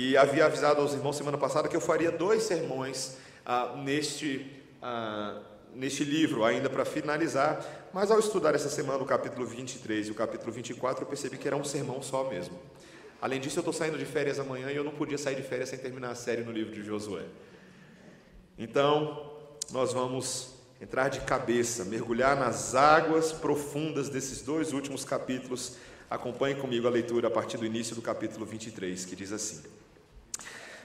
E havia avisado aos irmãos semana passada que eu faria dois sermões ah, neste, ah, neste livro, ainda para finalizar. Mas ao estudar essa semana o capítulo 23 e o capítulo 24, eu percebi que era um sermão só mesmo. Além disso, eu estou saindo de férias amanhã e eu não podia sair de férias sem terminar a série no livro de Josué. Então, nós vamos entrar de cabeça, mergulhar nas águas profundas desses dois últimos capítulos. Acompanhe comigo a leitura a partir do início do capítulo 23, que diz assim: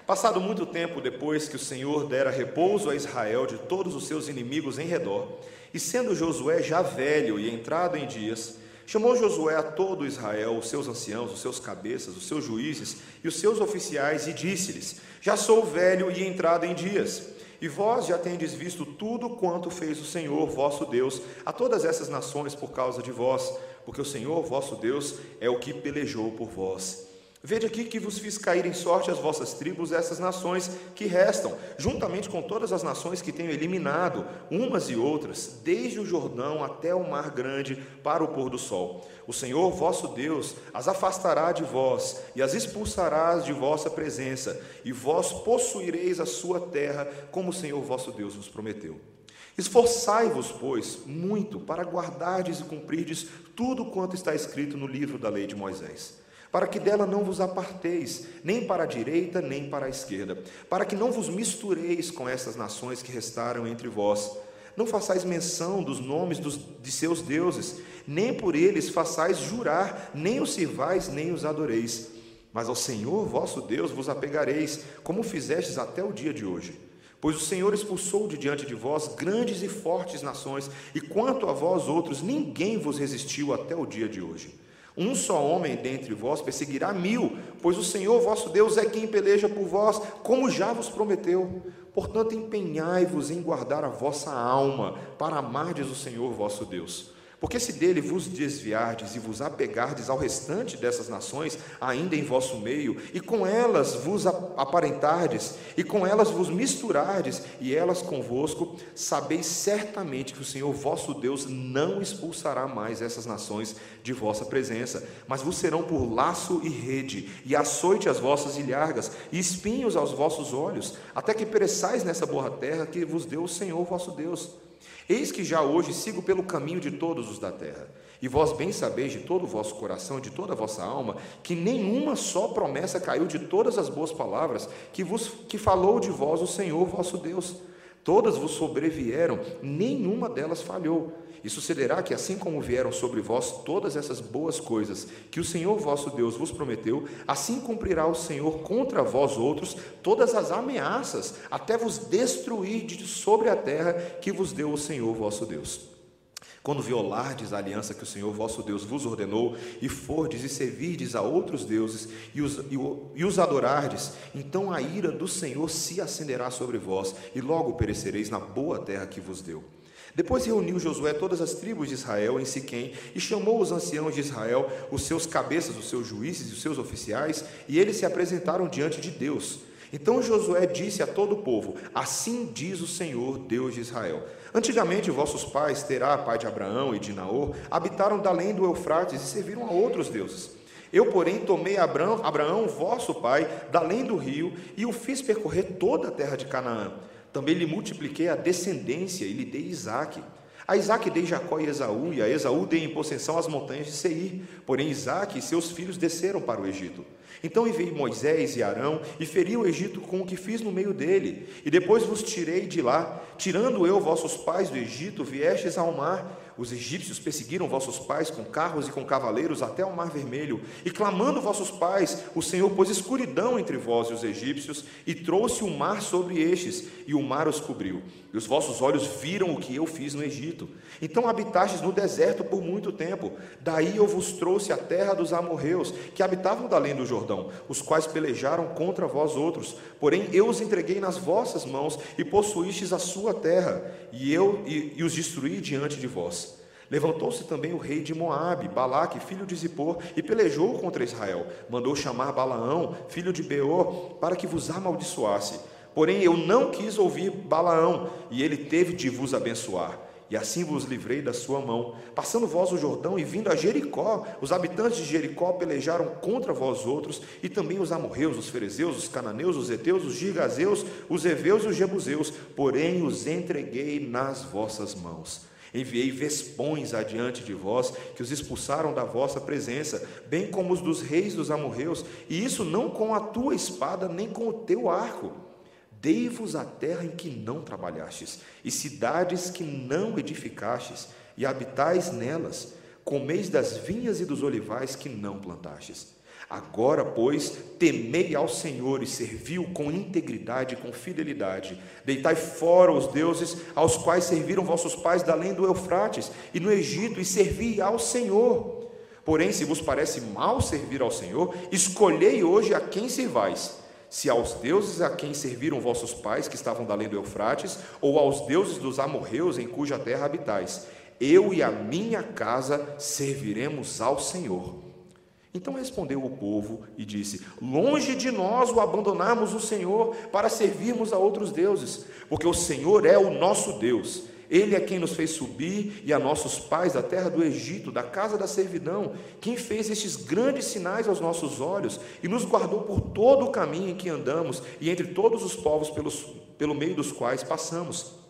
Passado muito tempo depois que o Senhor dera repouso a Israel de todos os seus inimigos em redor, e sendo Josué já velho e entrado em dias, Chamou Josué a todo Israel, os seus anciãos, os seus cabeças, os seus juízes e os seus oficiais, e disse-lhes: Já sou velho e entrado em dias, e vós já tendes visto tudo quanto fez o Senhor vosso Deus a todas essas nações por causa de vós, porque o Senhor vosso Deus é o que pelejou por vós. Vede aqui que vos fiz cair em sorte as vossas tribos, essas nações que restam, juntamente com todas as nações que tenho eliminado, umas e outras, desde o Jordão até o mar grande, para o pôr do sol. O Senhor vosso Deus as afastará de vós e as expulsará de vossa presença, e vós possuireis a sua terra, como o Senhor vosso Deus vos prometeu. Esforçai-vos, pois, muito para guardardes e cumprirdes tudo quanto está escrito no livro da lei de Moisés para que dela não vos aparteis, nem para a direita, nem para a esquerda, para que não vos mistureis com essas nações que restaram entre vós. Não façais menção dos nomes dos, de seus deuses, nem por eles façais jurar, nem os sirvais, nem os adoreis. Mas ao Senhor vosso Deus vos apegareis, como fizestes até o dia de hoje. Pois o Senhor expulsou de diante de vós grandes e fortes nações, e quanto a vós outros, ninguém vos resistiu até o dia de hoje. Um só homem dentre vós perseguirá mil, pois o Senhor vosso Deus é quem peleja por vós, como já vos prometeu. Portanto, empenhai-vos em guardar a vossa alma, para amardes o Senhor vosso Deus. Porque se dele vos desviardes e vos apegardes ao restante dessas nações, ainda em vosso meio, e com elas vos aparentardes, e com elas vos misturardes, e elas convosco, sabeis certamente que o Senhor vosso Deus não expulsará mais essas nações de vossa presença, mas vos serão por laço e rede, e açoite as vossas ilhargas, e espinhos aos vossos olhos, até que pereçais nessa boa terra que vos deu o Senhor vosso Deus. Eis que já hoje sigo pelo caminho de todos os da terra. E vós bem sabeis de todo o vosso coração e de toda a vossa alma que nenhuma só promessa caiu de todas as boas palavras que vos que falou de vós o Senhor vosso Deus. Todas vos sobrevieram, nenhuma delas falhou. E sucederá que, assim como vieram sobre vós todas essas boas coisas que o Senhor vosso Deus vos prometeu, assim cumprirá o Senhor contra vós outros todas as ameaças, até vos destruir de sobre a terra que vos deu o Senhor vosso Deus. Quando violardes a aliança que o Senhor vosso Deus vos ordenou, e fordes e servirdes a outros deuses, e os, e, e os adorardes, então a ira do Senhor se acenderá sobre vós, e logo perecereis na boa terra que vos deu. Depois reuniu Josué todas as tribos de Israel em Siquém e chamou os anciãos de Israel, os seus cabeças, os seus juízes e os seus oficiais, e eles se apresentaram diante de Deus. Então Josué disse a todo o povo: Assim diz o Senhor, Deus de Israel: Antigamente vossos pais, Terá, pai de Abraão e de Naor, habitaram da além do Eufrates e serviram a outros deuses. Eu, porém, tomei Abraão, Abraão, vosso pai, da além do rio, e o fiz percorrer toda a terra de Canaã. Também lhe multipliquei a descendência e lhe dei Isaque. A Isaac dei Jacó e Esaú, e a Esaú dei em possessão as montanhas de Seir. Porém, Isaac e seus filhos desceram para o Egito. Então enviei Moisés e Arão e feri o Egito com o que fiz no meio dele. E depois vos tirei de lá. Tirando eu vossos pais do Egito, viestes ao mar os egípcios perseguiram vossos pais com carros e com cavaleiros até o mar vermelho, e clamando vossos pais, o Senhor pôs escuridão entre vós e os egípcios, e trouxe o mar sobre estes, e o mar os cobriu. E os vossos olhos viram o que eu fiz no Egito. Então habitastes no deserto por muito tempo. Daí eu vos trouxe a terra dos amorreus, que habitavam da além do Jordão, os quais pelejaram contra vós outros. Porém eu os entreguei nas vossas mãos, e possuístes a sua terra, e eu e, e os destruí diante de vós. Levantou-se também o rei de Moabe, Balaque, filho de Zippor, e pelejou contra Israel. Mandou chamar Balaão, filho de Beor, para que vos amaldiçoasse. Porém eu não quis ouvir Balaão, e ele teve de vos abençoar. e assim vos livrei da sua mão. Passando vós o Jordão e vindo a Jericó, os habitantes de Jericó pelejaram contra vós outros, e também os amorreus, os ferezeus, os cananeus, os heteus, os gigazeus, os heveus e os jebuseus, porém os entreguei nas vossas mãos. Enviei vespões adiante de vós, que os expulsaram da vossa presença, bem como os dos reis dos amorreus, e isso não com a tua espada, nem com o teu arco Dei-vos a terra em que não trabalhastes, e cidades que não edificastes, e habitais nelas. Comeis das vinhas e dos olivais que não plantastes. Agora, pois, temei ao Senhor e serviu com integridade e com fidelidade. Deitai fora os deuses aos quais serviram vossos pais da além do Eufrates e no Egito, e servi ao Senhor. Porém, se vos parece mal servir ao Senhor, escolhei hoje a quem servais se aos deuses a quem serviram vossos pais, que estavam da além do Eufrates, ou aos deuses dos amorreus em cuja terra habitais. Eu e a minha casa serviremos ao Senhor. Então respondeu o povo e disse: Longe de nós o abandonarmos o Senhor para servirmos a outros deuses, porque o Senhor é o nosso Deus ele é quem nos fez subir e a nossos pais da terra do Egito, da casa da servidão, quem fez estes grandes sinais aos nossos olhos e nos guardou por todo o caminho em que andamos e entre todos os povos pelos, pelo meio dos quais passamos.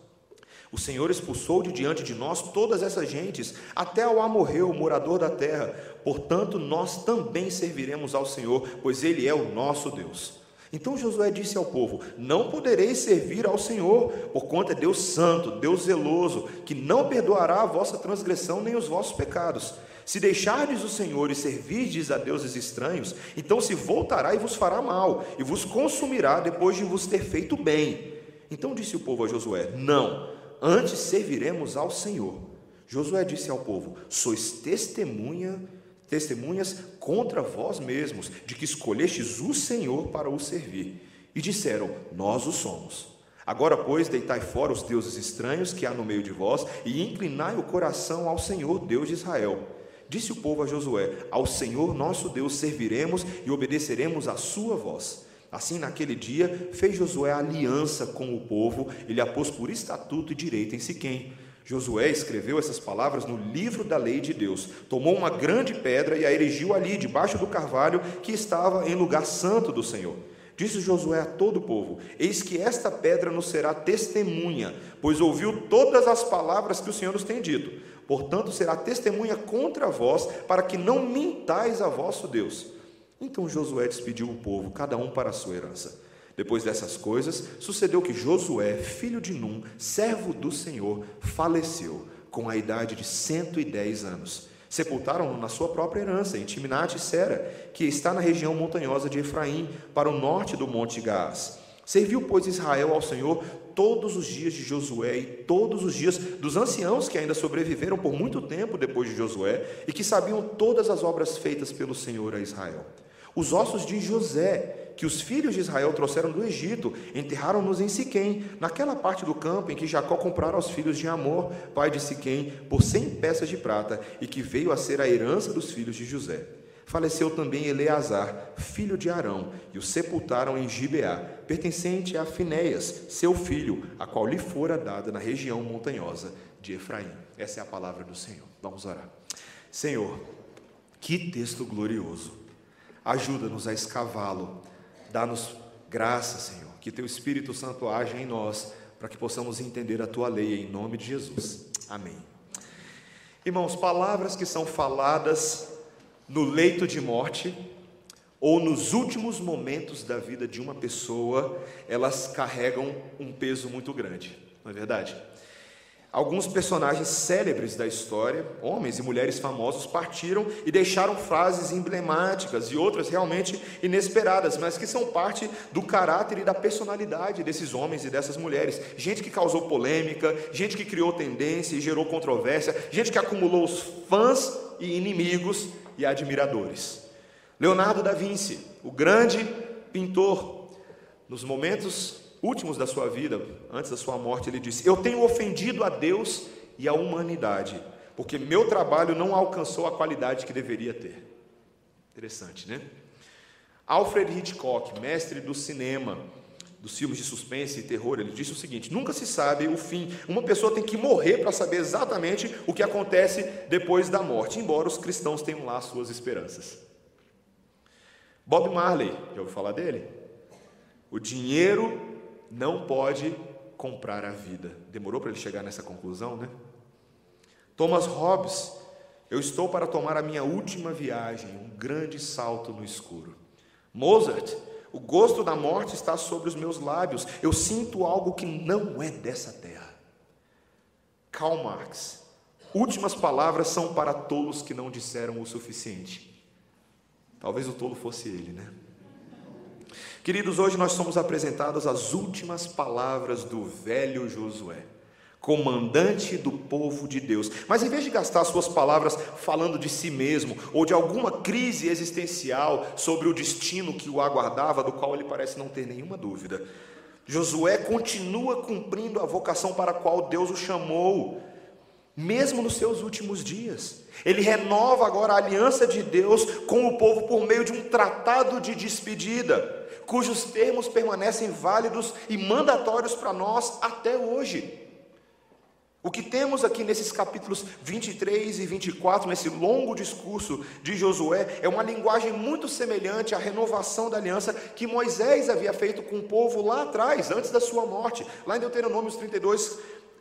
O Senhor expulsou de diante de nós todas essas gentes, até ao amorreu, morador da terra. Portanto, nós também serviremos ao Senhor, pois Ele é o nosso Deus. Então Josué disse ao povo: Não podereis servir ao Senhor, por conta é Deus santo, Deus zeloso, que não perdoará a vossa transgressão nem os vossos pecados. Se deixardes o Senhor e servirdes a deuses estranhos, então se voltará e vos fará mal, e vos consumirá depois de vos ter feito bem. Então disse o povo a Josué: Não, antes serviremos ao Senhor. Josué disse ao povo: Sois testemunha testemunhas contra vós mesmos, de que escolhestes o Senhor para o servir. E disseram: Nós o somos. Agora, pois, deitai fora os deuses estranhos que há no meio de vós, e inclinai o coração ao Senhor, Deus de Israel. Disse o povo a Josué: Ao Senhor nosso Deus serviremos e obedeceremos à sua voz. Assim, naquele dia, fez Josué aliança com o povo, ele a pôs por estatuto e direito em Siquém Josué escreveu essas palavras no livro da lei de Deus. Tomou uma grande pedra e a erigiu ali, debaixo do carvalho que estava em lugar santo do Senhor. Disse Josué a todo o povo: Eis que esta pedra nos será testemunha, pois ouviu todas as palavras que o Senhor nos tem dito. Portanto, será testemunha contra vós, para que não mintais a vosso Deus. Então Josué despediu o povo, cada um para a sua herança. Depois dessas coisas, sucedeu que Josué, filho de Num, servo do Senhor, faleceu com a idade de 110 anos. Sepultaram-no na sua própria herança, em Timnate Sera, que está na região montanhosa de Efraim, para o norte do monte Gaás. Serviu, pois, Israel ao Senhor todos os dias de Josué e todos os dias dos anciãos que ainda sobreviveram por muito tempo depois de Josué e que sabiam todas as obras feitas pelo Senhor a Israel. Os ossos de José, que os filhos de Israel trouxeram do Egito, enterraram-nos em Siquém, naquela parte do campo em que Jacó comprara aos filhos de Amor, pai de Siquém, por cem peças de prata, e que veio a ser a herança dos filhos de José. Faleceu também Eleazar, filho de Arão, e o sepultaram em Gibeá, pertencente a Finéias, seu filho, a qual lhe fora dada na região montanhosa de Efraim. Essa é a palavra do Senhor. Vamos orar. Senhor, que texto glorioso. Ajuda-nos a escavá-lo Dá-nos graça, Senhor, que teu Espírito Santo haja em nós, para que possamos entender a tua lei em nome de Jesus. Amém. Irmãos, palavras que são faladas no leito de morte ou nos últimos momentos da vida de uma pessoa, elas carregam um peso muito grande, não é verdade? Alguns personagens célebres da história, homens e mulheres famosos, partiram e deixaram frases emblemáticas e outras realmente inesperadas, mas que são parte do caráter e da personalidade desses homens e dessas mulheres. Gente que causou polêmica, gente que criou tendência e gerou controvérsia, gente que acumulou os fãs e inimigos e admiradores. Leonardo da Vinci, o grande pintor, nos momentos últimos da sua vida, antes da sua morte, ele disse: Eu tenho ofendido a Deus e a humanidade, porque meu trabalho não alcançou a qualidade que deveria ter. Interessante, né? Alfred Hitchcock, mestre do cinema, dos filmes de suspense e terror, ele disse o seguinte: nunca se sabe o fim. Uma pessoa tem que morrer para saber exatamente o que acontece depois da morte, embora os cristãos tenham lá suas esperanças. Bob Marley, já ouviu falar dele? O dinheiro não pode comprar a vida. Demorou para ele chegar nessa conclusão, né? Thomas Hobbes, eu estou para tomar a minha última viagem, um grande salto no escuro. Mozart, o gosto da morte está sobre os meus lábios. Eu sinto algo que não é dessa terra. Karl Marx. Últimas palavras são para tolos que não disseram o suficiente. Talvez o tolo fosse ele, né? Queridos, hoje nós somos apresentados as últimas palavras do velho Josué comandante do povo de Deus. Mas em vez de gastar suas palavras falando de si mesmo ou de alguma crise existencial sobre o destino que o aguardava, do qual ele parece não ter nenhuma dúvida, Josué continua cumprindo a vocação para a qual Deus o chamou, mesmo nos seus últimos dias. Ele renova agora a aliança de Deus com o povo por meio de um tratado de despedida, cujos termos permanecem válidos e mandatórios para nós até hoje. O que temos aqui nesses capítulos 23 e 24, nesse longo discurso de Josué, é uma linguagem muito semelhante à renovação da aliança que Moisés havia feito com o povo lá atrás, antes da sua morte, lá em Deuteronômio 32,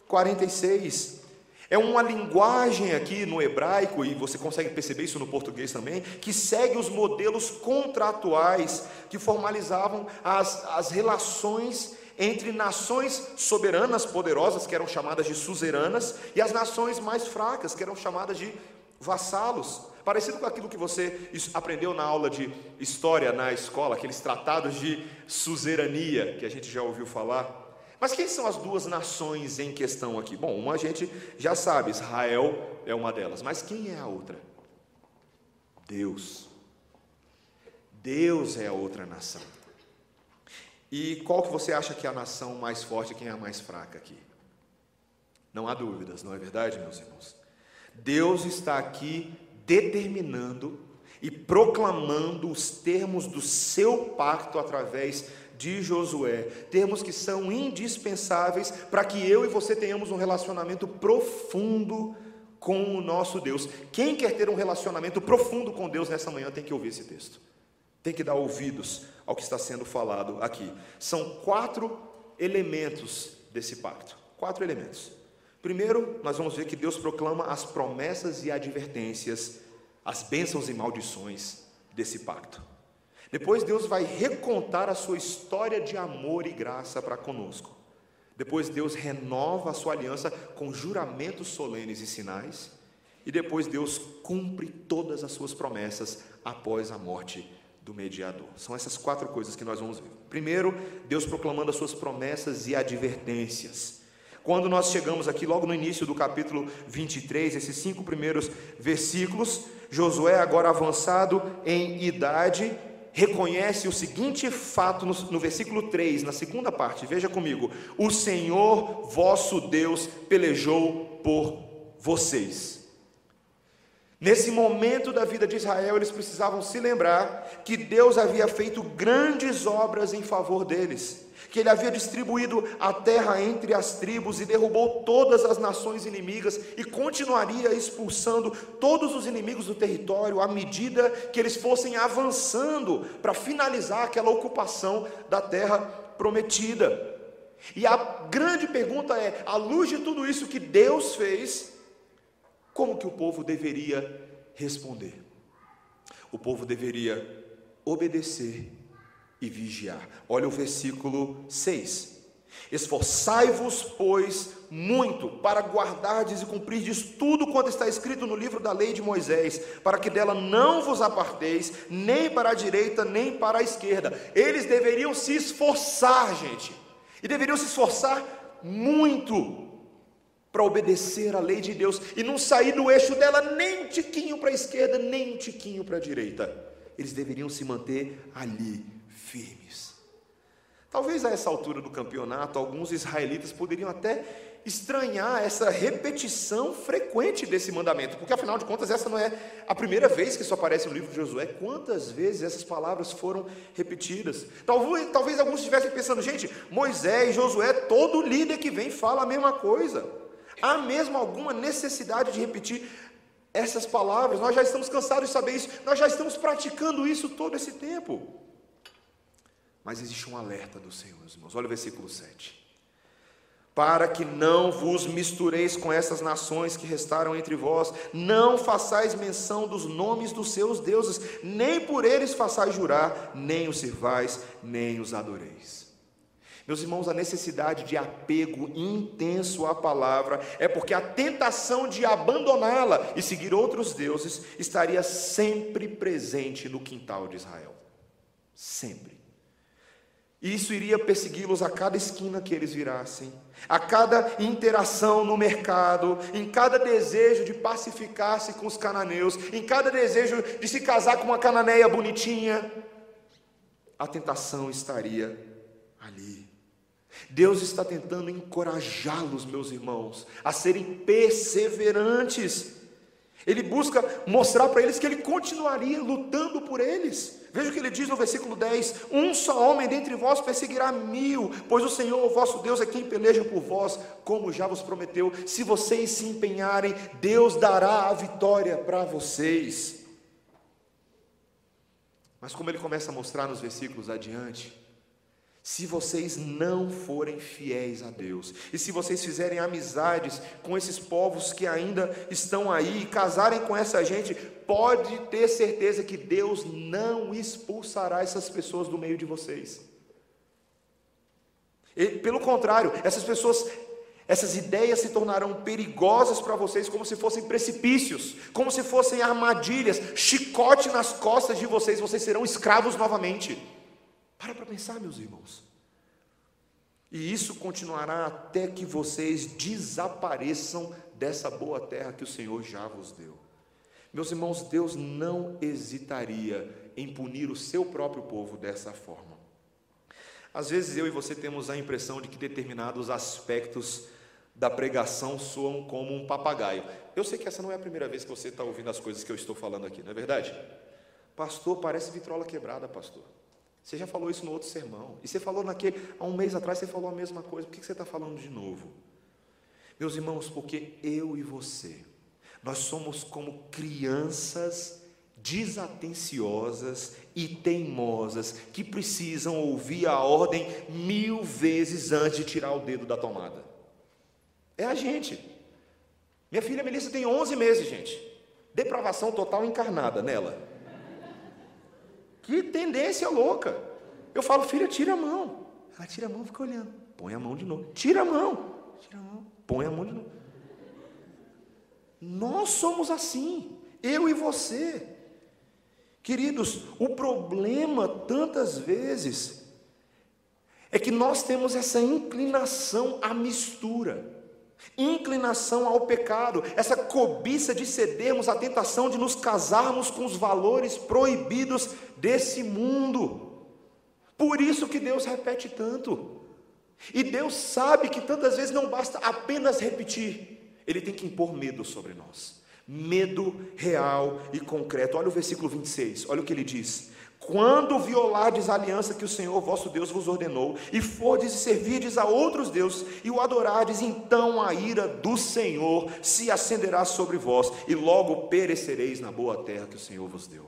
46. É uma linguagem aqui no hebraico, e você consegue perceber isso no português também, que segue os modelos contratuais que formalizavam as, as relações entre nações soberanas, poderosas, que eram chamadas de suzeranas, e as nações mais fracas, que eram chamadas de vassalos. Parecido com aquilo que você aprendeu na aula de história na escola, aqueles tratados de suzerania que a gente já ouviu falar. Mas quem são as duas nações em questão aqui? Bom, uma a gente já sabe, Israel é uma delas, mas quem é a outra? Deus. Deus é a outra nação. E qual que você acha que é a nação mais forte e quem é a mais fraca aqui? Não há dúvidas, não é verdade, meus irmãos? Deus está aqui determinando e proclamando os termos do seu pacto através de Josué, termos que são indispensáveis para que eu e você tenhamos um relacionamento profundo com o nosso Deus. Quem quer ter um relacionamento profundo com Deus nessa manhã tem que ouvir esse texto. Tem que dar ouvidos ao que está sendo falado aqui. São quatro elementos desse pacto. Quatro elementos. Primeiro, nós vamos ver que Deus proclama as promessas e advertências, as bênçãos e maldições desse pacto. Depois, Deus vai recontar a sua história de amor e graça para conosco. Depois, Deus renova a sua aliança com juramentos solenes e sinais. E depois, Deus cumpre todas as suas promessas após a morte do mediador. São essas quatro coisas que nós vamos ver. Primeiro, Deus proclamando as suas promessas e advertências. Quando nós chegamos aqui, logo no início do capítulo 23, esses cinco primeiros versículos, Josué, agora avançado em idade, reconhece o seguinte fato no, no, versículo 3, na segunda parte, veja comigo: O Senhor vosso Deus pelejou por vocês. Nesse momento da vida de Israel, eles precisavam se lembrar que Deus havia feito grandes obras em favor deles, que Ele havia distribuído a terra entre as tribos e derrubou todas as nações inimigas e continuaria expulsando todos os inimigos do território à medida que eles fossem avançando para finalizar aquela ocupação da terra prometida. E a grande pergunta é: à luz de tudo isso que Deus fez, como que o povo deveria responder? O povo deveria obedecer e vigiar. Olha o versículo 6. Esforçai-vos, pois, muito para guardardes e cumprirdes tudo quanto está escrito no livro da lei de Moisés, para que dela não vos aparteis, nem para a direita, nem para a esquerda. Eles deveriam se esforçar, gente, e deveriam se esforçar muito para obedecer à lei de Deus e não sair do eixo dela nem um tiquinho para a esquerda, nem um tiquinho para a direita. Eles deveriam se manter ali, firmes. Talvez a essa altura do campeonato, alguns israelitas poderiam até estranhar essa repetição frequente desse mandamento, porque afinal de contas essa não é a primeira vez que isso aparece no livro de Josué. Quantas vezes essas palavras foram repetidas? Talvez, talvez alguns estivessem pensando, gente, Moisés, Josué, todo líder que vem fala a mesma coisa. Há mesmo alguma necessidade de repetir essas palavras? Nós já estamos cansados de saber isso, nós já estamos praticando isso todo esse tempo. Mas existe um alerta do Senhor, irmãos. Olha o versículo 7 para que não vos mistureis com essas nações que restaram entre vós, não façais menção dos nomes dos seus deuses, nem por eles façais jurar, nem os servais, nem os adoreis. Meus irmãos, a necessidade de apego intenso à palavra é porque a tentação de abandoná-la e seguir outros deuses estaria sempre presente no quintal de Israel. Sempre. E isso iria persegui-los a cada esquina que eles virassem, a cada interação no mercado, em cada desejo de pacificar-se com os cananeus, em cada desejo de se casar com uma cananeia bonitinha. A tentação estaria ali. Deus está tentando encorajá-los, meus irmãos, a serem perseverantes. Ele busca mostrar para eles que ele continuaria lutando por eles. Veja o que ele diz no versículo 10: Um só homem dentre vós perseguirá mil, pois o Senhor, o vosso Deus, é quem peleja por vós, como já vos prometeu. Se vocês se empenharem, Deus dará a vitória para vocês. Mas como ele começa a mostrar nos versículos adiante, se vocês não forem fiéis a Deus, e se vocês fizerem amizades com esses povos que ainda estão aí, e casarem com essa gente, pode ter certeza que Deus não expulsará essas pessoas do meio de vocês. E, pelo contrário, essas pessoas, essas ideias se tornarão perigosas para vocês, como se fossem precipícios, como se fossem armadilhas, chicote nas costas de vocês, vocês serão escravos novamente. Para para pensar, meus irmãos. E isso continuará até que vocês desapareçam dessa boa terra que o Senhor já vos deu. Meus irmãos, Deus não hesitaria em punir o seu próprio povo dessa forma. Às vezes eu e você temos a impressão de que determinados aspectos da pregação soam como um papagaio. Eu sei que essa não é a primeira vez que você está ouvindo as coisas que eu estou falando aqui, não é verdade? Pastor, parece vitrola quebrada, pastor. Você já falou isso no outro sermão. E você falou naquele, há um mês atrás, você falou a mesma coisa. Por que você está falando de novo? Meus irmãos, porque eu e você, nós somos como crianças desatenciosas e teimosas que precisam ouvir a ordem mil vezes antes de tirar o dedo da tomada. É a gente. Minha filha Melissa tem 11 meses, gente. Depravação total encarnada nela. Que tendência louca. Eu falo, filha, tira a mão. Ela tira a mão fica olhando. Põe a mão de novo. Tira a mão. Tira a mão. Põe a mão de novo. Nós somos assim. Eu e você. Queridos, o problema tantas vezes é que nós temos essa inclinação à mistura inclinação ao pecado, essa cobiça de cedermos à tentação de nos casarmos com os valores proibidos desse mundo. Por isso que Deus repete tanto. E Deus sabe que tantas vezes não basta apenas repetir, Ele tem que impor medo sobre nós. Medo real e concreto. Olha o versículo 26, olha o que ele diz: quando violardes a aliança que o Senhor vosso Deus vos ordenou, e fordes e servirdes a outros deuses, e o adorardes, então a ira do Senhor se acenderá sobre vós, e logo perecereis na boa terra que o Senhor vos deu.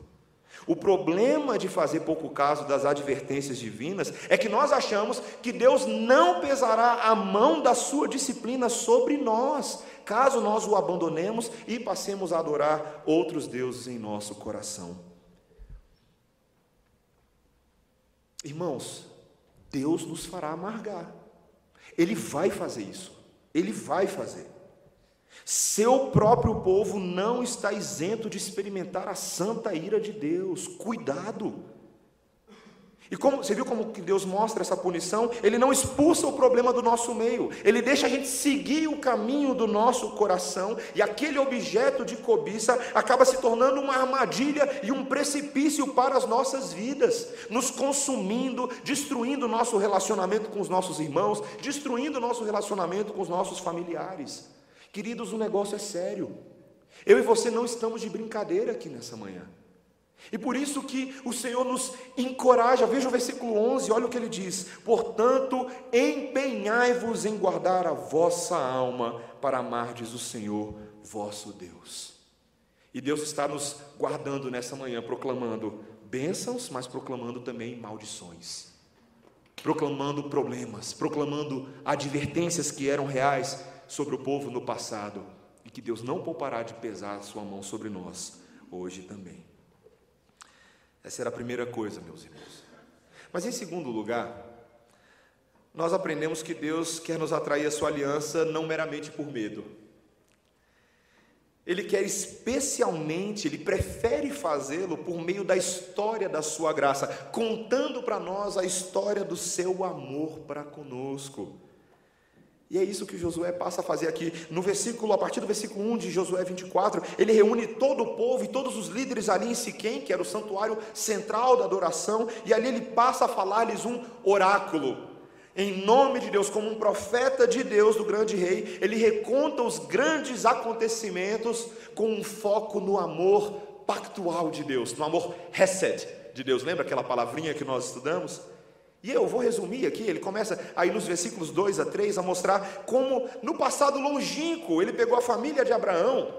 O problema de fazer pouco caso das advertências divinas é que nós achamos que Deus não pesará a mão da sua disciplina sobre nós, caso nós o abandonemos e passemos a adorar outros deuses em nosso coração. Irmãos, Deus nos fará amargar. Ele vai fazer isso. Ele vai fazer. Seu próprio povo não está isento de experimentar a santa ira de Deus. Cuidado. E como você viu como que Deus mostra essa punição? Ele não expulsa o problema do nosso meio. Ele deixa a gente seguir o caminho do nosso coração e aquele objeto de cobiça acaba se tornando uma armadilha e um precipício para as nossas vidas, nos consumindo, destruindo o nosso relacionamento com os nossos irmãos, destruindo o nosso relacionamento com os nossos familiares. Queridos, o negócio é sério. Eu e você não estamos de brincadeira aqui nessa manhã. E por isso que o Senhor nos encoraja, veja o versículo 11, olha o que ele diz: Portanto, empenhai-vos em guardar a vossa alma para amardes o Senhor vosso Deus. E Deus está nos guardando nessa manhã, proclamando bênçãos, mas proclamando também maldições, proclamando problemas, proclamando advertências que eram reais sobre o povo no passado e que Deus não poupará de pesar a sua mão sobre nós hoje também. Essa era a primeira coisa, meus irmãos. Mas em segundo lugar, nós aprendemos que Deus quer nos atrair a sua aliança não meramente por medo. Ele quer especialmente, ele prefere fazê-lo por meio da história da sua graça, contando para nós a história do seu amor para conosco. E é isso que Josué passa a fazer aqui. No versículo, a partir do versículo 1 de Josué 24, ele reúne todo o povo e todos os líderes ali em Siquém, que era o santuário central da adoração, e ali ele passa a falar-lhes um oráculo. Em nome de Deus, como um profeta de Deus, do grande rei, ele reconta os grandes acontecimentos com um foco no amor pactual de Deus, no amor Hesed de Deus. Lembra aquela palavrinha que nós estudamos? E eu vou resumir aqui, ele começa aí nos versículos 2 a 3 a mostrar como no passado longínquo ele pegou a família de Abraão,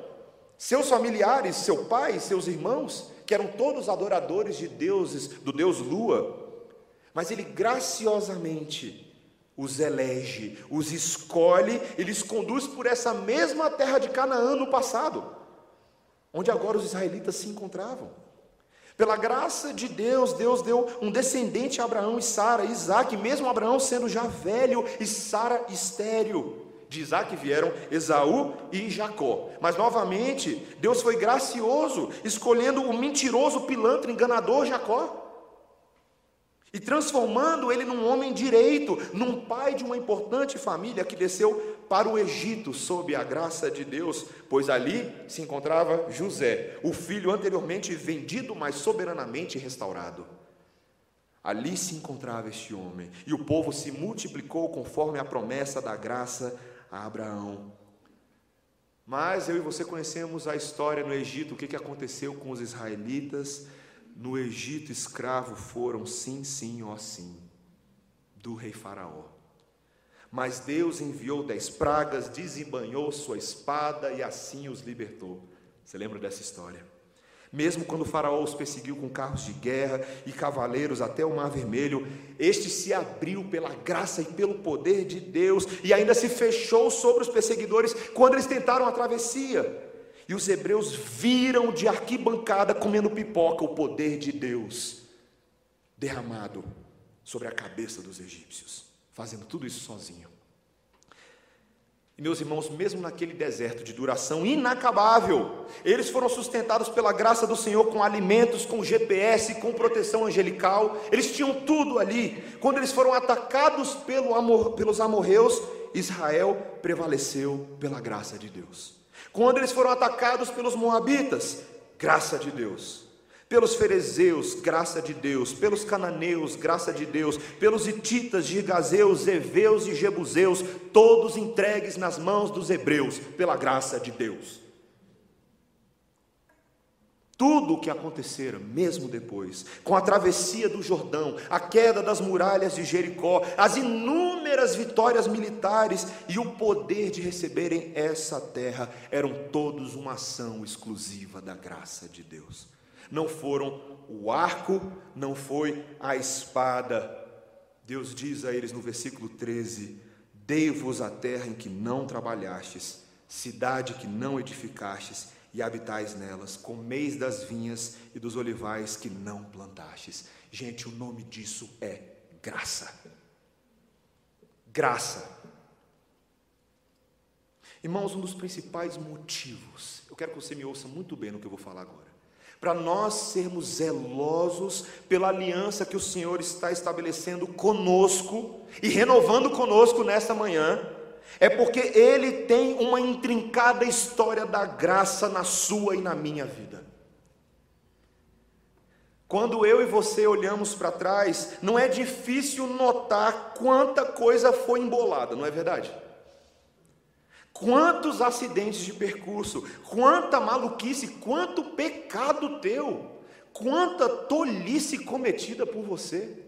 seus familiares, seu pai, seus irmãos, que eram todos adoradores de deuses, do deus Lua, mas ele graciosamente os elege, os escolhe, ele os conduz por essa mesma terra de Canaã no passado, onde agora os israelitas se encontravam. Pela graça de Deus, Deus deu um descendente a Abraão e Sara, Isaac, mesmo Abraão sendo já velho e Sara estéril. De Isaac vieram Esaú e Jacó. Mas novamente, Deus foi gracioso, escolhendo o mentiroso pilantra enganador Jacó e transformando ele num homem direito, num pai de uma importante família que desceu para o Egito sob a graça de Deus, pois ali se encontrava José, o filho anteriormente vendido, mas soberanamente restaurado. Ali se encontrava este homem, e o povo se multiplicou conforme a promessa da graça a Abraão. Mas eu e você conhecemos a história no Egito, o que, aconteceu com os israelitas. No Egito, escravo foram, sim, sim, ó sim, do rei Faraó. Mas Deus enviou dez pragas, desembanhou sua espada e assim os libertou. Você lembra dessa história? Mesmo quando Faraó os perseguiu com carros de guerra e cavaleiros até o Mar Vermelho, este se abriu pela graça e pelo poder de Deus e ainda se fechou sobre os perseguidores quando eles tentaram a travessia. E os hebreus viram de arquibancada comendo pipoca o poder de Deus derramado sobre a cabeça dos egípcios fazendo tudo isso sozinho. E meus irmãos, mesmo naquele deserto de duração inacabável, eles foram sustentados pela graça do Senhor com alimentos, com GPS, com proteção angelical, eles tinham tudo ali. Quando eles foram atacados pelo amor, pelos amorreus, Israel prevaleceu pela graça de Deus. Quando eles foram atacados pelos moabitas, graça de Deus. Pelos ferezeus, graça de Deus, pelos cananeus, graça de Deus, pelos hititas, gigazeus, eveus e jebuseus, todos entregues nas mãos dos hebreus, pela graça de Deus. Tudo o que acontecera, mesmo depois, com a travessia do Jordão, a queda das muralhas de Jericó, as inúmeras vitórias militares e o poder de receberem essa terra, eram todos uma ação exclusiva da graça de Deus não foram o arco, não foi a espada. Deus diz a eles no versículo 13: Dei-vos a terra em que não trabalhastes, cidade que não edificastes, e habitais nelas, comeis das vinhas e dos olivais que não plantastes. Gente, o nome disso é graça. Graça. Irmãos, um dos principais motivos, eu quero que você me ouça muito bem no que eu vou falar agora para nós sermos zelosos pela aliança que o Senhor está estabelecendo conosco e renovando conosco nesta manhã, é porque Ele tem uma intrincada história da graça na sua e na minha vida. Quando eu e você olhamos para trás, não é difícil notar quanta coisa foi embolada, não é verdade? Quantos acidentes de percurso, quanta maluquice, quanto pecado teu, quanta tolice cometida por você.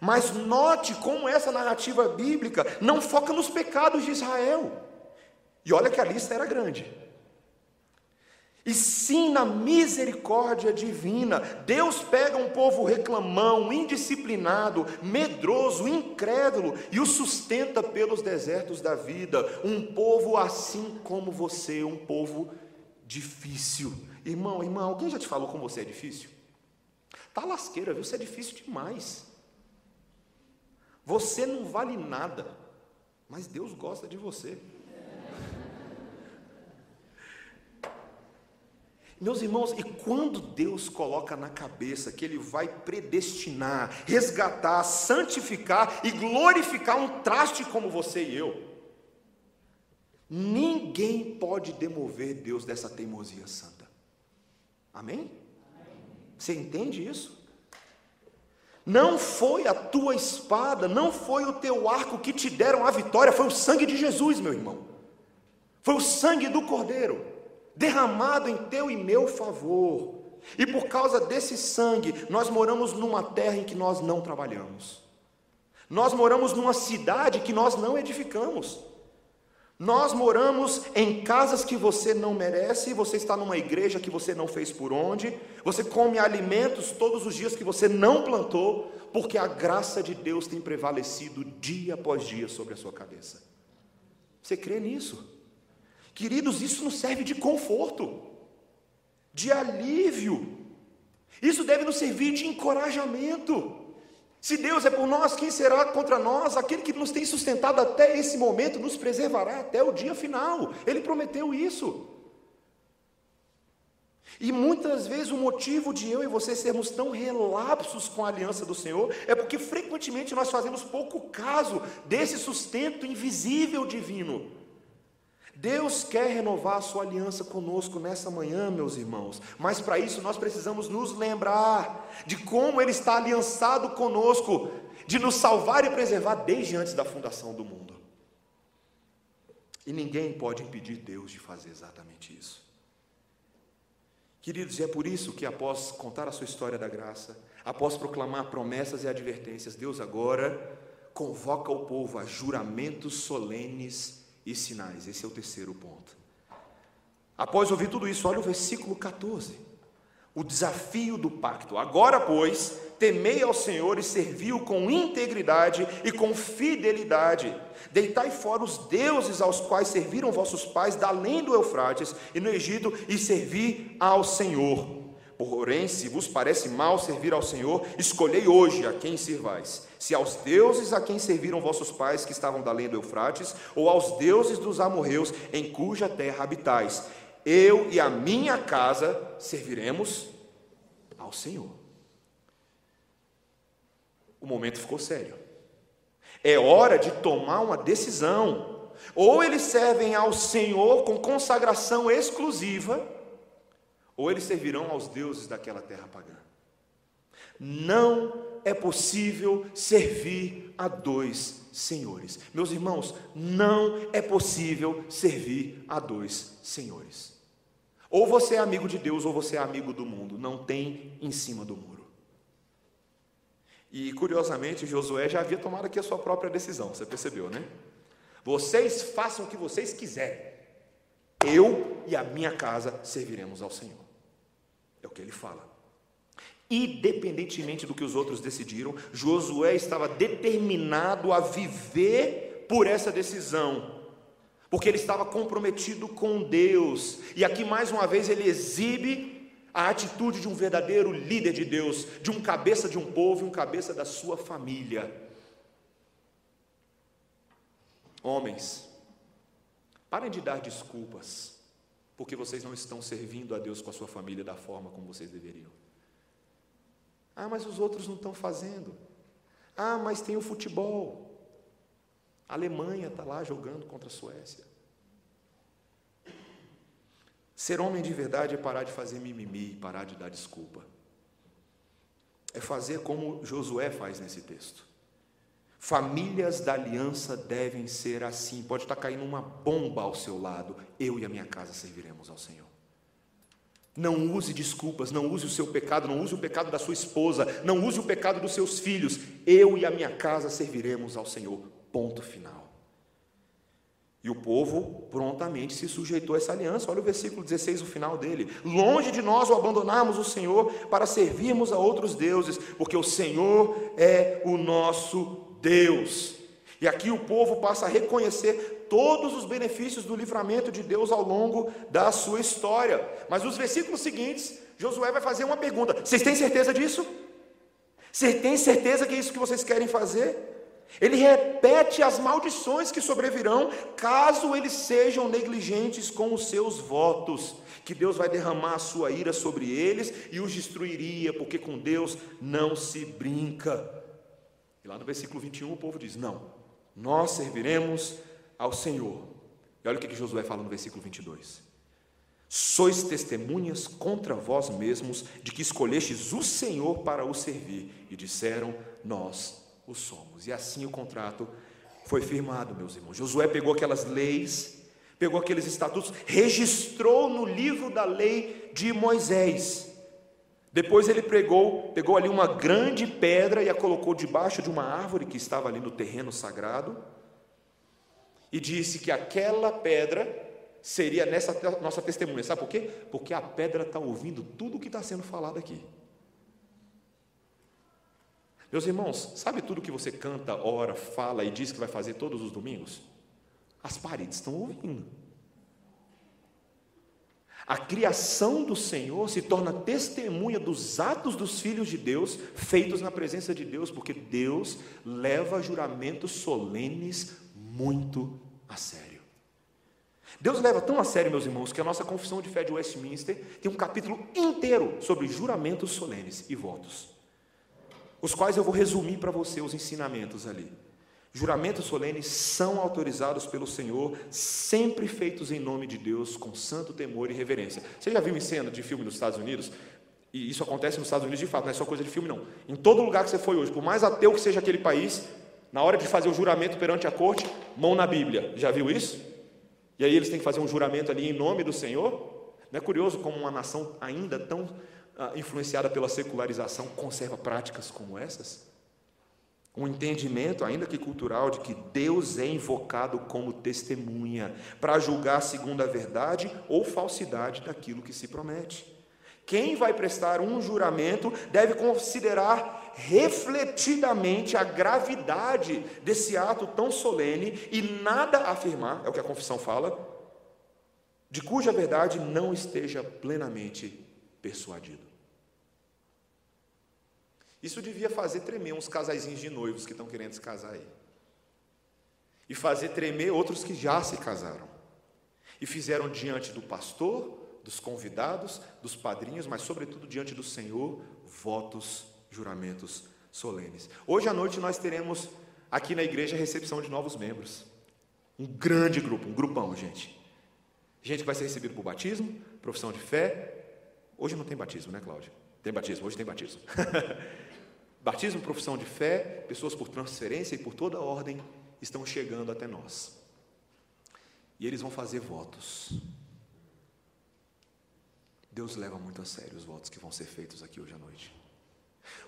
Mas note como essa narrativa bíblica não foca nos pecados de Israel. E olha que a lista era grande e sim na misericórdia divina. Deus pega um povo reclamão, indisciplinado, medroso, incrédulo e o sustenta pelos desertos da vida. Um povo assim como você, um povo difícil. Irmão, irmã, alguém já te falou como você é difícil? Tá lasqueira, viu? Você é difícil demais. Você não vale nada, mas Deus gosta de você. Meus irmãos, e quando Deus coloca na cabeça que Ele vai predestinar, resgatar, santificar e glorificar um traste como você e eu, ninguém pode demover Deus dessa teimosia santa. Amém? Você entende isso? Não foi a tua espada, não foi o teu arco que te deram a vitória, foi o sangue de Jesus, meu irmão. Foi o sangue do Cordeiro derramado em teu e meu favor. E por causa desse sangue, nós moramos numa terra em que nós não trabalhamos. Nós moramos numa cidade que nós não edificamos. Nós moramos em casas que você não merece, você está numa igreja que você não fez por onde, você come alimentos todos os dias que você não plantou, porque a graça de Deus tem prevalecido dia após dia sobre a sua cabeça. Você crê nisso? Queridos, isso nos serve de conforto, de alívio. Isso deve nos servir de encorajamento. Se Deus é por nós, quem será contra nós? Aquele que nos tem sustentado até esse momento nos preservará até o dia final. Ele prometeu isso. E muitas vezes o motivo de eu e você sermos tão relapsos com a aliança do Senhor é porque frequentemente nós fazemos pouco caso desse sustento invisível divino. Deus quer renovar a sua aliança conosco nessa manhã, meus irmãos, mas para isso nós precisamos nos lembrar de como Ele está aliançado conosco, de nos salvar e preservar desde antes da fundação do mundo. E ninguém pode impedir Deus de fazer exatamente isso. Queridos, e é por isso que, após contar a sua história da graça, após proclamar promessas e advertências, Deus agora convoca o povo a juramentos solenes e sinais. Esse é o terceiro ponto. Após ouvir tudo isso, olha o versículo 14. O desafio do pacto. Agora, pois, temei ao Senhor e serviu com integridade e com fidelidade. Deitai fora os deuses aos quais serviram vossos pais, da além do Eufrates e no Egito, e servi ao Senhor. Porém, se vos parece mal servir ao Senhor, escolhei hoje a quem servais: se aos deuses a quem serviram vossos pais que estavam da além do Eufrates, ou aos deuses dos amorreus em cuja terra habitais. Eu e a minha casa serviremos ao Senhor. O momento ficou sério. É hora de tomar uma decisão. Ou eles servem ao Senhor com consagração exclusiva, ou eles servirão aos deuses daquela terra pagã. Não é possível servir a dois senhores. Meus irmãos, não é possível servir a dois senhores. Ou você é amigo de Deus ou você é amigo do mundo, não tem em cima do muro. E curiosamente, Josué já havia tomado aqui a sua própria decisão, você percebeu, né? Vocês façam o que vocês quiserem, eu e a minha casa serviremos ao Senhor. O que ele fala. Independentemente do que os outros decidiram, Josué estava determinado a viver por essa decisão, porque ele estava comprometido com Deus. E aqui mais uma vez ele exibe a atitude de um verdadeiro líder de Deus, de um cabeça de um povo e um cabeça da sua família. Homens, parem de dar desculpas porque vocês não estão servindo a Deus com a sua família da forma como vocês deveriam. Ah, mas os outros não estão fazendo. Ah, mas tem o futebol. A Alemanha está lá jogando contra a Suécia. Ser homem de verdade é parar de fazer mimimi, parar de dar desculpa. É fazer como Josué faz nesse texto. Famílias da aliança devem ser assim. Pode estar caindo uma bomba ao seu lado. Eu e a minha casa serviremos ao Senhor. Não use desculpas, não use o seu pecado, não use o pecado da sua esposa, não use o pecado dos seus filhos. Eu e a minha casa serviremos ao Senhor. Ponto final. E o povo prontamente se sujeitou a essa aliança. Olha o versículo 16, o final dele. Longe de nós o abandonarmos o Senhor para servirmos a outros deuses, porque o Senhor é o nosso Deus. E aqui o povo passa a reconhecer todos os benefícios do livramento de Deus ao longo da sua história. Mas nos versículos seguintes, Josué vai fazer uma pergunta: Vocês têm certeza disso? Vocês têm certeza que é isso que vocês querem fazer? Ele repete as maldições que sobrevirão caso eles sejam negligentes com os seus votos, que Deus vai derramar a sua ira sobre eles e os destruiria, porque com Deus não se brinca. Lá no versículo 21 o povo diz: Não, nós serviremos ao Senhor. E olha o que Josué fala no versículo 22. Sois testemunhas contra vós mesmos de que escolhestes o Senhor para o servir, e disseram: Nós o somos. E assim o contrato foi firmado, meus irmãos. Josué pegou aquelas leis, pegou aqueles estatutos, registrou no livro da lei de Moisés. Depois ele pregou, pegou ali uma grande pedra e a colocou debaixo de uma árvore que estava ali no terreno sagrado, e disse que aquela pedra seria nessa nossa testemunha. Sabe por quê? Porque a pedra está ouvindo tudo o que está sendo falado aqui. Meus irmãos, sabe tudo que você canta, ora, fala e diz que vai fazer todos os domingos? As paredes estão ouvindo. A criação do Senhor se torna testemunha dos atos dos filhos de Deus feitos na presença de Deus, porque Deus leva juramentos solenes muito a sério. Deus leva tão a sério, meus irmãos, que a nossa confissão de fé de Westminster tem um capítulo inteiro sobre juramentos solenes e votos, os quais eu vou resumir para você os ensinamentos ali. Juramentos solenes são autorizados pelo Senhor, sempre feitos em nome de Deus, com santo temor e reverência. Você já viu em cena de filme nos Estados Unidos? E isso acontece nos Estados Unidos de fato, não é só coisa de filme, não. Em todo lugar que você foi hoje, por mais ateu que seja aquele país, na hora de fazer o juramento perante a corte, mão na Bíblia. Já viu isso? E aí eles têm que fazer um juramento ali em nome do Senhor. Não é curioso como uma nação ainda tão ah, influenciada pela secularização conserva práticas como essas? Um entendimento, ainda que cultural, de que Deus é invocado como testemunha para julgar segundo a verdade ou falsidade daquilo que se promete. Quem vai prestar um juramento deve considerar refletidamente a gravidade desse ato tão solene e nada afirmar, é o que a confissão fala, de cuja verdade não esteja plenamente persuadido. Isso devia fazer tremer uns casaizinhos de noivos que estão querendo se casar aí. E fazer tremer outros que já se casaram. E fizeram diante do pastor, dos convidados, dos padrinhos, mas sobretudo diante do Senhor, votos, juramentos solenes. Hoje à noite nós teremos aqui na igreja a recepção de novos membros. Um grande grupo, um grupão, gente. Gente que vai ser recebido por batismo, profissão de fé. Hoje não tem batismo, né, Cláudia? Tem batismo, hoje tem batismo. Batismo, profissão de fé, pessoas por transferência e por toda ordem estão chegando até nós. E eles vão fazer votos. Deus leva muito a sério os votos que vão ser feitos aqui hoje à noite.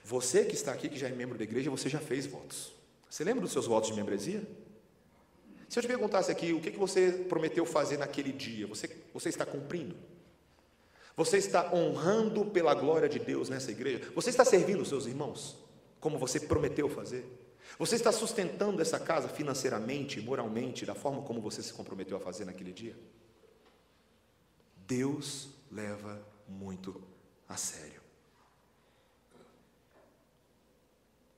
Você que está aqui, que já é membro da igreja, você já fez votos. Você lembra dos seus votos de membresia? Se eu te perguntasse aqui o que você prometeu fazer naquele dia, você, você está cumprindo? Você está honrando pela glória de Deus nessa igreja? Você está servindo os seus irmãos, como você prometeu fazer? Você está sustentando essa casa financeiramente, moralmente, da forma como você se comprometeu a fazer naquele dia? Deus leva muito a sério.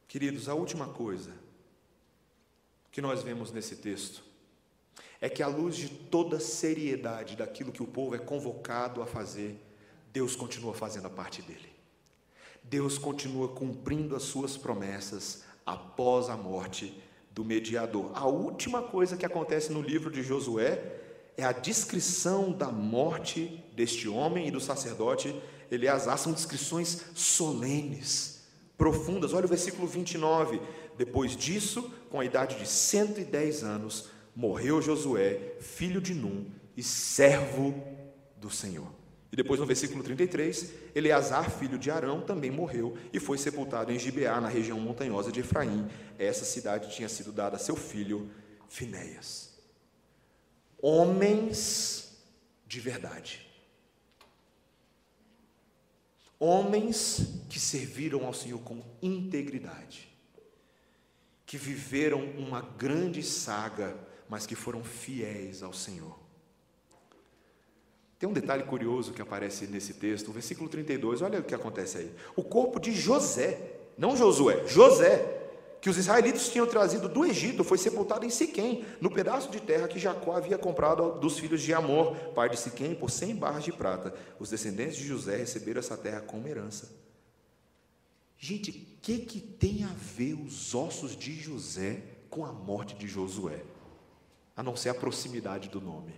Queridos, a última coisa que nós vemos nesse texto é que, à luz de toda a seriedade daquilo que o povo é convocado a fazer, Deus continua fazendo a parte dele. Deus continua cumprindo as suas promessas após a morte do mediador. A última coisa que acontece no livro de Josué é a descrição da morte deste homem e do sacerdote Eleazar. São descrições solenes, profundas. Olha o versículo 29. Depois disso, com a idade de 110 anos, morreu Josué, filho de Num e servo do Senhor. E depois no versículo 33, Eleazar, filho de Arão, também morreu e foi sepultado em Gibeá, na região montanhosa de Efraim. Essa cidade tinha sido dada a seu filho Finéias. Homens de verdade. Homens que serviram ao Senhor com integridade, que viveram uma grande saga mas que foram fiéis ao Senhor. Tem um detalhe curioso que aparece nesse texto, o versículo 32, olha o que acontece aí. O corpo de José, não Josué, José, que os israelitas tinham trazido do Egito, foi sepultado em Siquém, no pedaço de terra que Jacó havia comprado dos filhos de Amor, pai de Siquém, por cem barras de prata. Os descendentes de José receberam essa terra como herança. Gente, o que, que tem a ver os ossos de José com a morte de Josué? A não ser a proximidade do nome.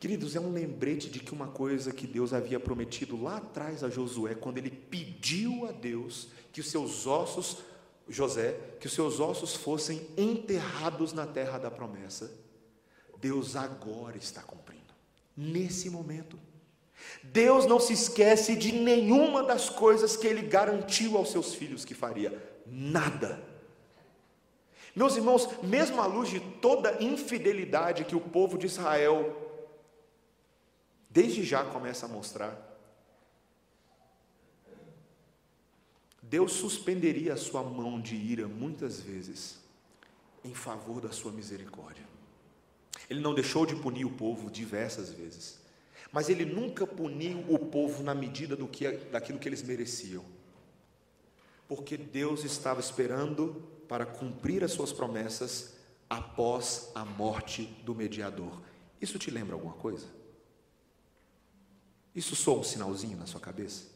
Queridos, é um lembrete de que uma coisa que Deus havia prometido lá atrás a Josué, quando ele pediu a Deus que os seus ossos, José, que os seus ossos fossem enterrados na terra da promessa, Deus agora está cumprindo, nesse momento. Deus não se esquece de nenhuma das coisas que ele garantiu aos seus filhos que faria, nada meus irmãos, mesmo à luz de toda infidelidade que o povo de Israel, desde já começa a mostrar, Deus suspenderia a sua mão de ira muitas vezes em favor da sua misericórdia. Ele não deixou de punir o povo diversas vezes, mas ele nunca puniu o povo na medida do que, daquilo que eles mereciam, porque Deus estava esperando para cumprir as suas promessas após a morte do mediador. Isso te lembra alguma coisa? Isso soa um sinalzinho na sua cabeça?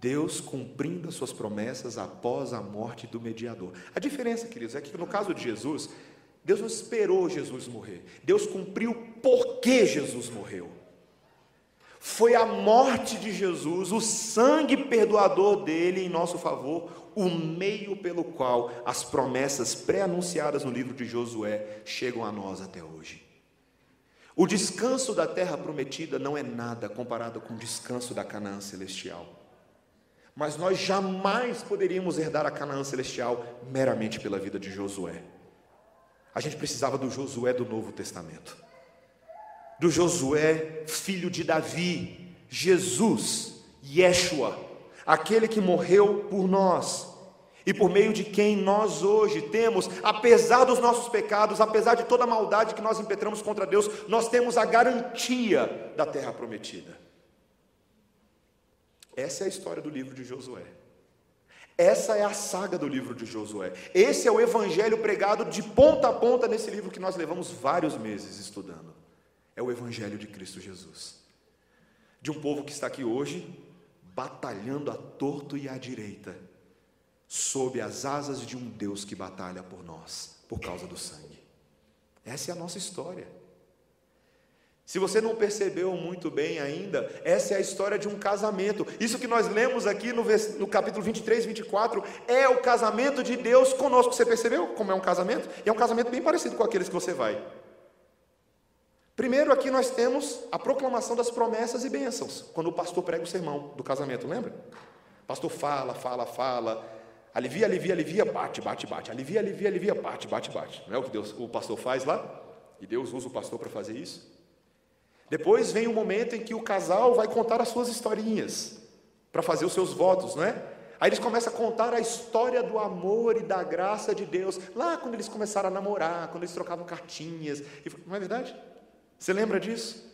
Deus cumprindo as suas promessas após a morte do mediador. A diferença, queridos, é que no caso de Jesus, Deus não esperou Jesus morrer. Deus cumpriu porque Jesus morreu. Foi a morte de Jesus, o sangue perdoador dele em nosso favor, o meio pelo qual as promessas pré-anunciadas no livro de Josué chegam a nós até hoje. O descanso da terra prometida não é nada comparado com o descanso da Canaã celestial. Mas nós jamais poderíamos herdar a Canaã celestial meramente pela vida de Josué. A gente precisava do Josué do Novo Testamento. Do Josué, filho de Davi, Jesus, Yeshua, aquele que morreu por nós e por meio de quem nós hoje temos, apesar dos nossos pecados, apesar de toda a maldade que nós impetramos contra Deus, nós temos a garantia da terra prometida. Essa é a história do livro de Josué. Essa é a saga do livro de Josué. Esse é o evangelho pregado de ponta a ponta nesse livro que nós levamos vários meses estudando. É o evangelho de Cristo Jesus. De um povo que está aqui hoje, batalhando a torto e à direita, sob as asas de um Deus que batalha por nós, por causa do sangue. Essa é a nossa história. Se você não percebeu muito bem ainda, essa é a história de um casamento. Isso que nós lemos aqui no, no capítulo 23, 24, é o casamento de Deus conosco. Você percebeu como é um casamento? E é um casamento bem parecido com aqueles que você vai. Primeiro, aqui nós temos a proclamação das promessas e bênçãos, quando o pastor prega o sermão do casamento, lembra? O pastor fala, fala, fala, alivia, alivia, alivia, bate, bate, bate, alivia, alivia, alivia, bate, bate, bate. Não é o que Deus, o pastor faz lá? E Deus usa o pastor para fazer isso? Depois vem o momento em que o casal vai contar as suas historinhas, para fazer os seus votos, não é? Aí eles começam a contar a história do amor e da graça de Deus, lá quando eles começaram a namorar, quando eles trocavam cartinhas, não é verdade? Você lembra disso?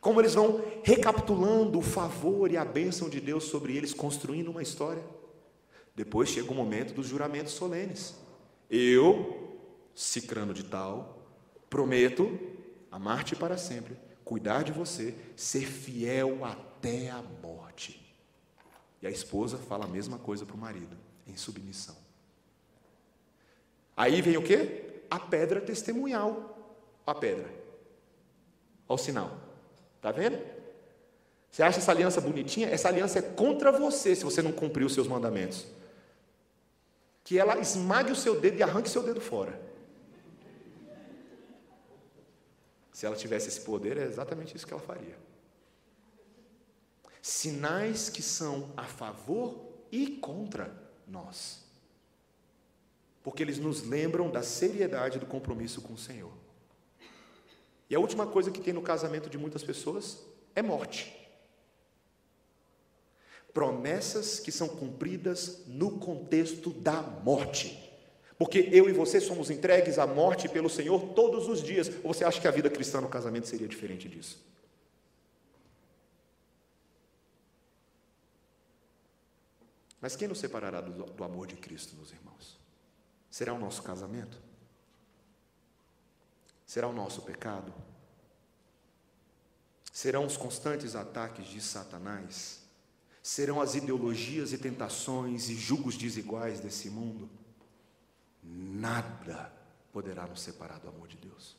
Como eles vão recapitulando o favor e a bênção de Deus sobre eles, construindo uma história. Depois chega o momento dos juramentos solenes. Eu, cicrano de tal, prometo amar-te para sempre, cuidar de você, ser fiel até a morte. E a esposa fala a mesma coisa para o marido, em submissão. Aí vem o que? A pedra testemunhal. A pedra. Olha o sinal. Está vendo? Você acha essa aliança bonitinha? Essa aliança é contra você se você não cumprir os seus mandamentos. Que ela esmague o seu dedo e arranque o seu dedo fora. Se ela tivesse esse poder, é exatamente isso que ela faria. Sinais que são a favor e contra nós. Porque eles nos lembram da seriedade do compromisso com o Senhor. E a última coisa que tem no casamento de muitas pessoas é morte. Promessas que são cumpridas no contexto da morte. Porque eu e você somos entregues à morte pelo Senhor todos os dias. Ou você acha que a vida cristã no casamento seria diferente disso? Mas quem nos separará do, do amor de Cristo, meus irmãos? Será o nosso casamento? Será o nosso pecado? Serão os constantes ataques de Satanás? Serão as ideologias e tentações e julgos desiguais desse mundo? nada poderá nos separar do amor de Deus.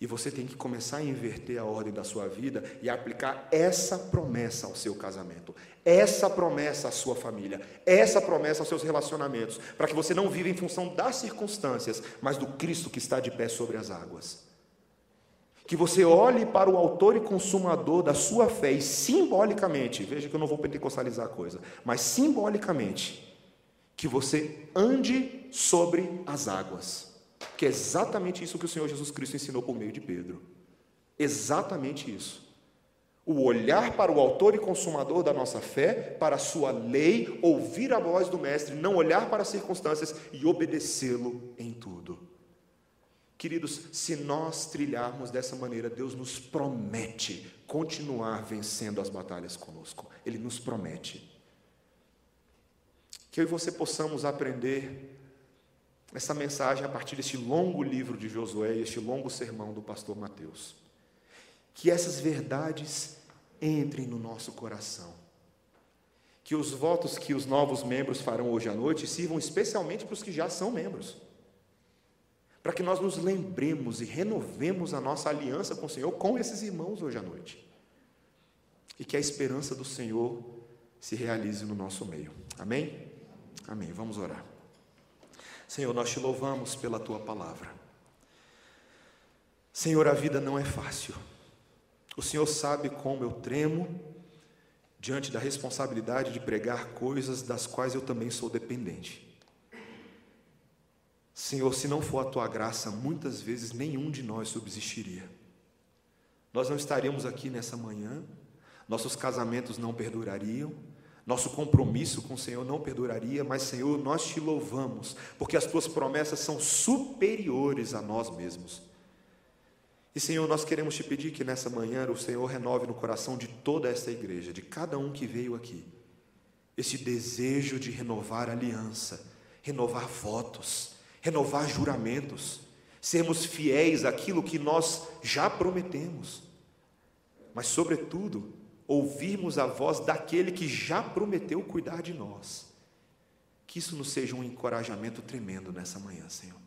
E você tem que começar a inverter a ordem da sua vida e aplicar essa promessa ao seu casamento, essa promessa à sua família, essa promessa aos seus relacionamentos, para que você não viva em função das circunstâncias, mas do Cristo que está de pé sobre as águas. Que você olhe para o autor e consumador da sua fé e simbolicamente, veja que eu não vou pentecostalizar a coisa, mas simbolicamente, que você ande sobre as águas. Que é exatamente isso que o Senhor Jesus Cristo ensinou por meio de Pedro. Exatamente isso. O olhar para o autor e consumador da nossa fé, para a sua lei, ouvir a voz do Mestre, não olhar para as circunstâncias e obedecê-lo em tudo. Queridos, se nós trilharmos dessa maneira, Deus nos promete continuar vencendo as batalhas conosco. Ele nos promete. Que eu e você possamos aprender essa mensagem a partir deste longo livro de Josué e este longo sermão do pastor Mateus. Que essas verdades entrem no nosso coração. Que os votos que os novos membros farão hoje à noite sirvam especialmente para os que já são membros. Para que nós nos lembremos e renovemos a nossa aliança com o Senhor com esses irmãos hoje à noite. E que a esperança do Senhor se realize no nosso meio. Amém? Amém. Vamos orar. Senhor, nós te louvamos pela tua palavra. Senhor, a vida não é fácil. O Senhor sabe como eu tremo diante da responsabilidade de pregar coisas das quais eu também sou dependente. Senhor, se não for a tua graça, muitas vezes nenhum de nós subsistiria. Nós não estaríamos aqui nessa manhã, nossos casamentos não perdurariam, nosso compromisso com o Senhor não perduraria, mas, Senhor, nós te louvamos, porque as tuas promessas são superiores a nós mesmos. E, Senhor, nós queremos te pedir que nessa manhã o Senhor renove no coração de toda esta igreja, de cada um que veio aqui, esse desejo de renovar aliança, renovar votos, renovar juramentos, sermos fiéis àquilo que nós já prometemos, mas, sobretudo, ouvirmos a voz daquele que já prometeu cuidar de nós. Que isso nos seja um encorajamento tremendo nessa manhã, Senhor.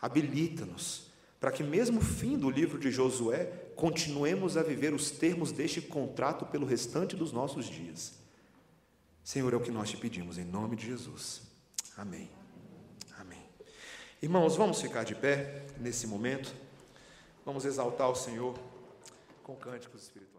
Habilita-nos para que, mesmo fim do livro de Josué, continuemos a viver os termos deste contrato pelo restante dos nossos dias. Senhor, é o que nós te pedimos, em nome de Jesus. Amém. Amém. Irmãos, vamos ficar de pé nesse momento. Vamos exaltar o Senhor com cânticos espirituais.